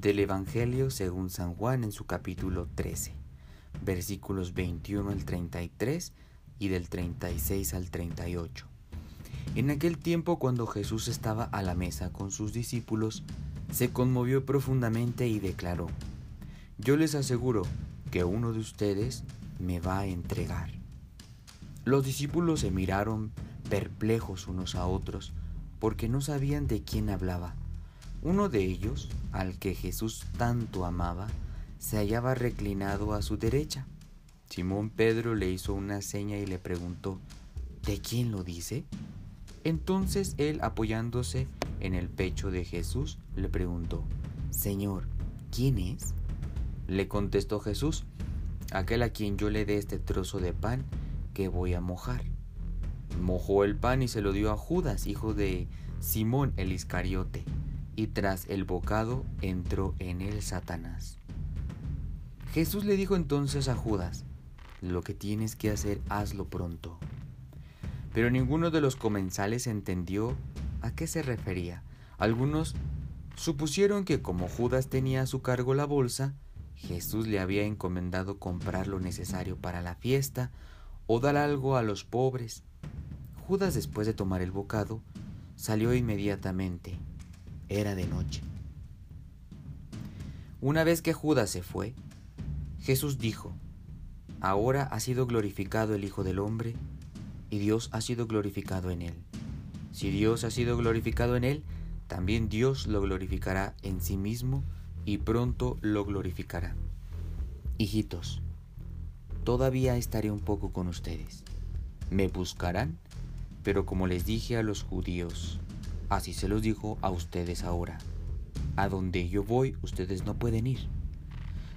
del Evangelio según San Juan en su capítulo 13, versículos 21 al 33 y del 36 al 38. En aquel tiempo cuando Jesús estaba a la mesa con sus discípulos, se conmovió profundamente y declaró, Yo les aseguro que uno de ustedes me va a entregar. Los discípulos se miraron perplejos unos a otros, porque no sabían de quién hablaba. Uno de ellos, al que Jesús tanto amaba, se hallaba reclinado a su derecha. Simón Pedro le hizo una seña y le preguntó, ¿De quién lo dice? Entonces él, apoyándose en el pecho de Jesús, le preguntó, Señor, ¿quién es? Le contestó Jesús, aquel a quien yo le dé este trozo de pan que voy a mojar. Mojó el pan y se lo dio a Judas, hijo de Simón el Iscariote, y tras el bocado entró en él Satanás. Jesús le dijo entonces a Judas, lo que tienes que hacer, hazlo pronto. Pero ninguno de los comensales entendió a qué se refería. Algunos supusieron que como Judas tenía a su cargo la bolsa, Jesús le había encomendado comprar lo necesario para la fiesta o dar algo a los pobres. Judas, después de tomar el bocado, salió inmediatamente. Era de noche. Una vez que Judas se fue, Jesús dijo, Ahora ha sido glorificado el Hijo del Hombre, y Dios ha sido glorificado en él. Si Dios ha sido glorificado en él, también Dios lo glorificará en sí mismo y pronto lo glorificará. Hijitos, todavía estaré un poco con ustedes. Me buscarán, pero como les dije a los judíos, así se los dijo a ustedes ahora. A donde yo voy, ustedes no pueden ir.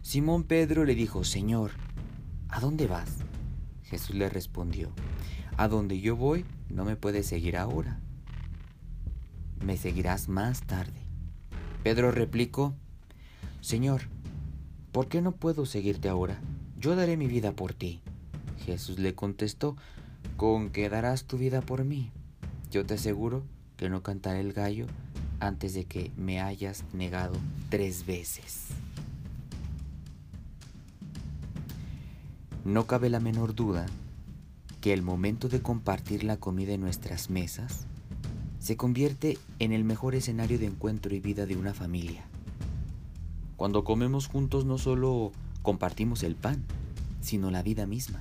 Simón Pedro le dijo, Señor, ¿a dónde vas? Jesús le respondió, a donde yo voy, no me puedes seguir ahora. Me seguirás más tarde. Pedro replicó, Señor, ¿por qué no puedo seguirte ahora? Yo daré mi vida por ti. Jesús le contestó, ¿con qué darás tu vida por mí? Yo te aseguro no cantaré el gallo antes de que me hayas negado tres veces. No cabe la menor duda que el momento de compartir la comida en nuestras mesas se convierte en el mejor escenario de encuentro y vida de una familia. Cuando comemos juntos no solo compartimos el pan, sino la vida misma.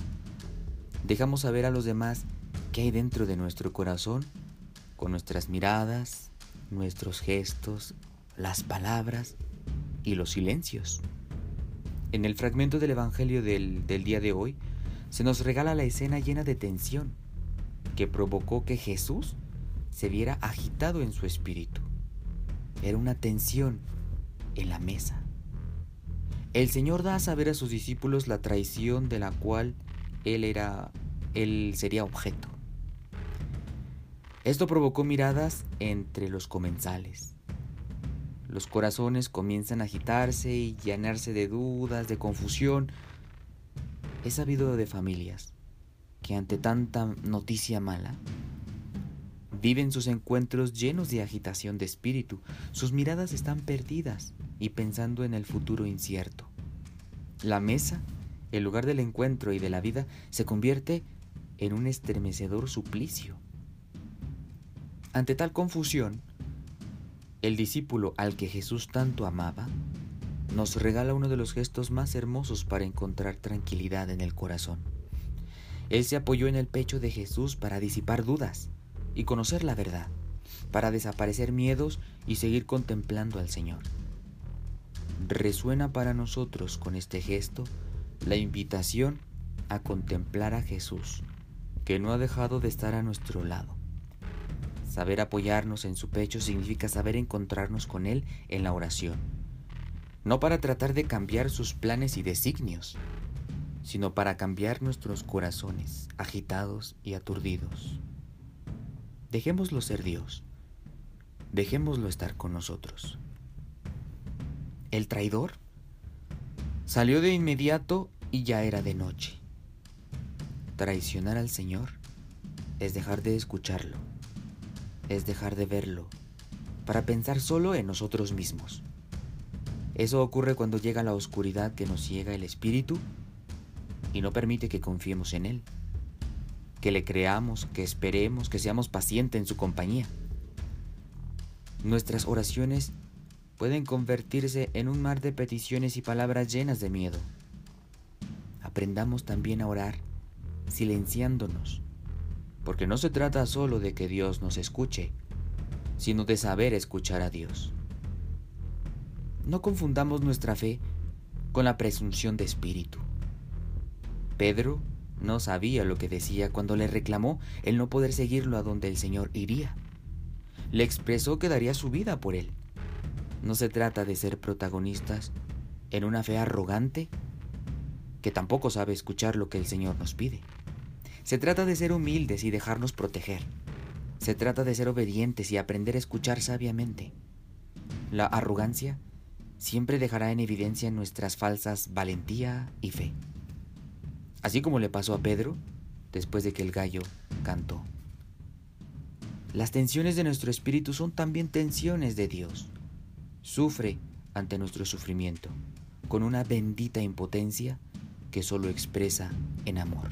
Dejamos saber a los demás qué hay dentro de nuestro corazón con nuestras miradas, nuestros gestos, las palabras y los silencios. En el fragmento del Evangelio del, del día de hoy se nos regala la escena llena de tensión que provocó que Jesús se viera agitado en su espíritu. Era una tensión en la mesa. El Señor da a saber a sus discípulos la traición de la cual él era él sería objeto. Esto provocó miradas entre los comensales. Los corazones comienzan a agitarse y llenarse de dudas, de confusión. He sabido de familias que ante tanta noticia mala viven sus encuentros llenos de agitación de espíritu. Sus miradas están perdidas y pensando en el futuro incierto. La mesa, el lugar del encuentro y de la vida, se convierte en un estremecedor suplicio. Ante tal confusión, el discípulo al que Jesús tanto amaba nos regala uno de los gestos más hermosos para encontrar tranquilidad en el corazón. Él se apoyó en el pecho de Jesús para disipar dudas y conocer la verdad, para desaparecer miedos y seguir contemplando al Señor. Resuena para nosotros con este gesto la invitación a contemplar a Jesús, que no ha dejado de estar a nuestro lado. Saber apoyarnos en su pecho significa saber encontrarnos con Él en la oración, no para tratar de cambiar sus planes y designios, sino para cambiar nuestros corazones agitados y aturdidos. Dejémoslo ser Dios, dejémoslo estar con nosotros el traidor, salió de inmediato y ya era de noche. Traicionar al Señor es dejar de escucharlo, es dejar de verlo, para pensar solo en nosotros mismos. Eso ocurre cuando llega la oscuridad que nos ciega el espíritu y no permite que confiemos en Él, que le creamos, que esperemos, que seamos pacientes en su compañía. Nuestras oraciones pueden convertirse en un mar de peticiones y palabras llenas de miedo. Aprendamos también a orar silenciándonos, porque no se trata solo de que Dios nos escuche, sino de saber escuchar a Dios. No confundamos nuestra fe con la presunción de espíritu. Pedro no sabía lo que decía cuando le reclamó el no poder seguirlo a donde el Señor iría. Le expresó que daría su vida por él. No se trata de ser protagonistas en una fe arrogante que tampoco sabe escuchar lo que el Señor nos pide. Se trata de ser humildes y dejarnos proteger. Se trata de ser obedientes y aprender a escuchar sabiamente. La arrogancia siempre dejará en evidencia nuestras falsas valentía y fe. Así como le pasó a Pedro después de que el gallo cantó. Las tensiones de nuestro espíritu son también tensiones de Dios. Sufre ante nuestro sufrimiento, con una bendita impotencia que solo expresa en amor.